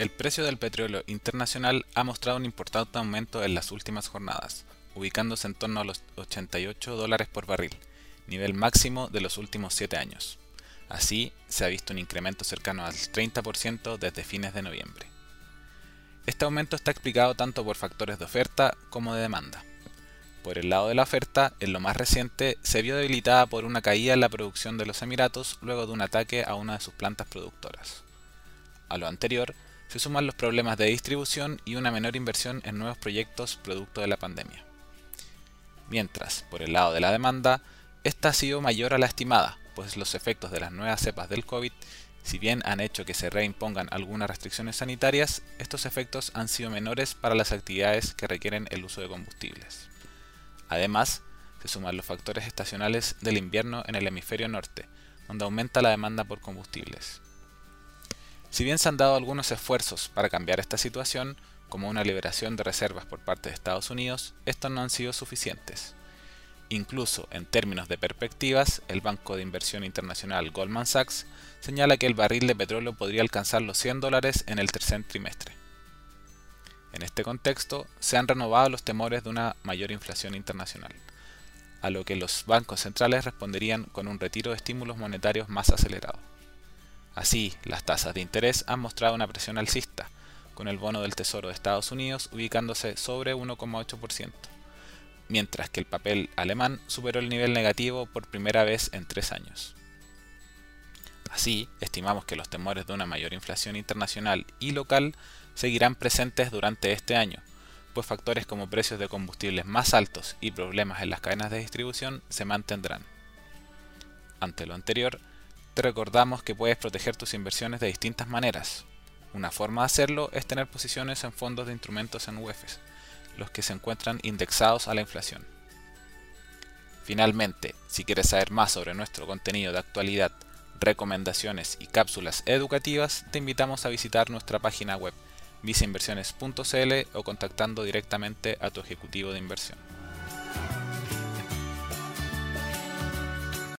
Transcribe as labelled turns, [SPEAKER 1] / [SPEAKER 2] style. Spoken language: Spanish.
[SPEAKER 1] El precio del petróleo internacional ha mostrado un importante aumento en las últimas jornadas, ubicándose en torno a los 88 dólares por barril, nivel máximo de los últimos 7 años. Así, se ha visto un incremento cercano al 30% desde fines de noviembre. Este aumento está explicado tanto por factores de oferta como de demanda. Por el lado de la oferta, en lo más reciente, se vio debilitada por una caída en la producción de los Emiratos luego de un ataque a una de sus plantas productoras. A lo anterior, se suman los problemas de distribución y una menor inversión en nuevos proyectos producto de la pandemia. Mientras, por el lado de la demanda, esta ha sido mayor a la estimada, pues los efectos de las nuevas cepas del COVID, si bien han hecho que se reimpongan algunas restricciones sanitarias, estos efectos han sido menores para las actividades que requieren el uso de combustibles. Además, se suman los factores estacionales del invierno en el hemisferio norte, donde aumenta la demanda por combustibles. Si bien se han dado algunos esfuerzos para cambiar esta situación, como una liberación de reservas por parte de Estados Unidos, estos no han sido suficientes. Incluso en términos de perspectivas, el Banco de Inversión Internacional Goldman Sachs señala que el barril de petróleo podría alcanzar los 100 dólares en el tercer trimestre. En este contexto, se han renovado los temores de una mayor inflación internacional, a lo que los bancos centrales responderían con un retiro de estímulos monetarios más acelerado. Así, las tasas de interés han mostrado una presión alcista, con el bono del Tesoro de Estados Unidos ubicándose sobre 1,8%, mientras que el papel alemán superó el nivel negativo por primera vez en tres años. Así, estimamos que los temores de una mayor inflación internacional y local seguirán presentes durante este año, pues factores como precios de combustibles más altos y problemas en las cadenas de distribución se mantendrán. Ante lo anterior, recordamos que puedes proteger tus inversiones de distintas maneras. Una forma de hacerlo es tener posiciones en fondos de instrumentos en UEFs, los que se encuentran indexados a la inflación. Finalmente, si quieres saber más sobre nuestro contenido de actualidad, recomendaciones y cápsulas educativas, te invitamos a visitar nuestra página web viceinversiones.cl o contactando directamente a tu ejecutivo de inversión.